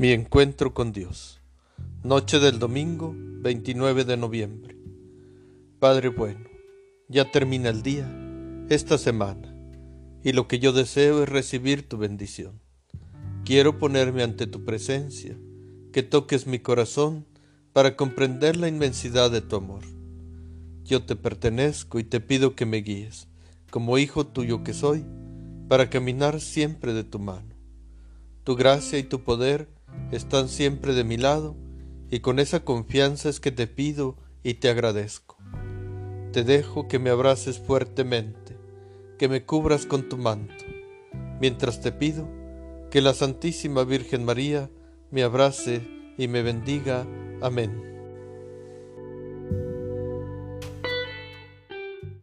Mi encuentro con Dios. Noche del domingo 29 de noviembre. Padre bueno, ya termina el día, esta semana, y lo que yo deseo es recibir tu bendición. Quiero ponerme ante tu presencia, que toques mi corazón para comprender la inmensidad de tu amor. Yo te pertenezco y te pido que me guíes, como hijo tuyo que soy, para caminar siempre de tu mano. Tu gracia y tu poder están siempre de mi lado y con esa confianza es que te pido y te agradezco. Te dejo que me abraces fuertemente, que me cubras con tu manto, mientras te pido que la Santísima Virgen María me abrace y me bendiga. Amén.